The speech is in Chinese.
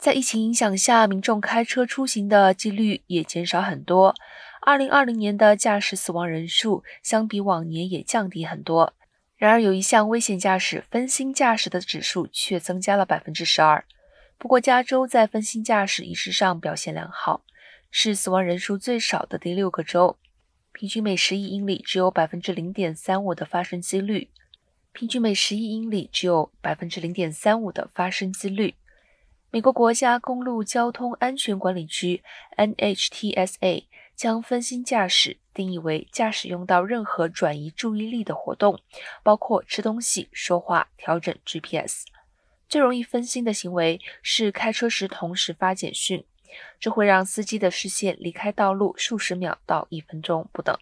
在疫情影响下，民众开车出行的几率也减少很多。二零二零年的驾驶死亡人数相比往年也降低很多。然而，有一项危险驾驶分心驾驶的指数却增加了百分之十二。不过，加州在分心驾驶仪式上表现良好，是死亡人数最少的第六个州，平均每十亿英里只有百分之零点三五的发生几率。平均每十亿英里只有百分之零点三五的发生几率。美国国家公路交通安全管理局 （NHTSA） 将分心驾驶定义为驾驶用到任何转移注意力的活动，包括吃东西、说话、调整 GPS。最容易分心的行为是开车时同时发简讯，这会让司机的视线离开道路数十秒到一分钟不等。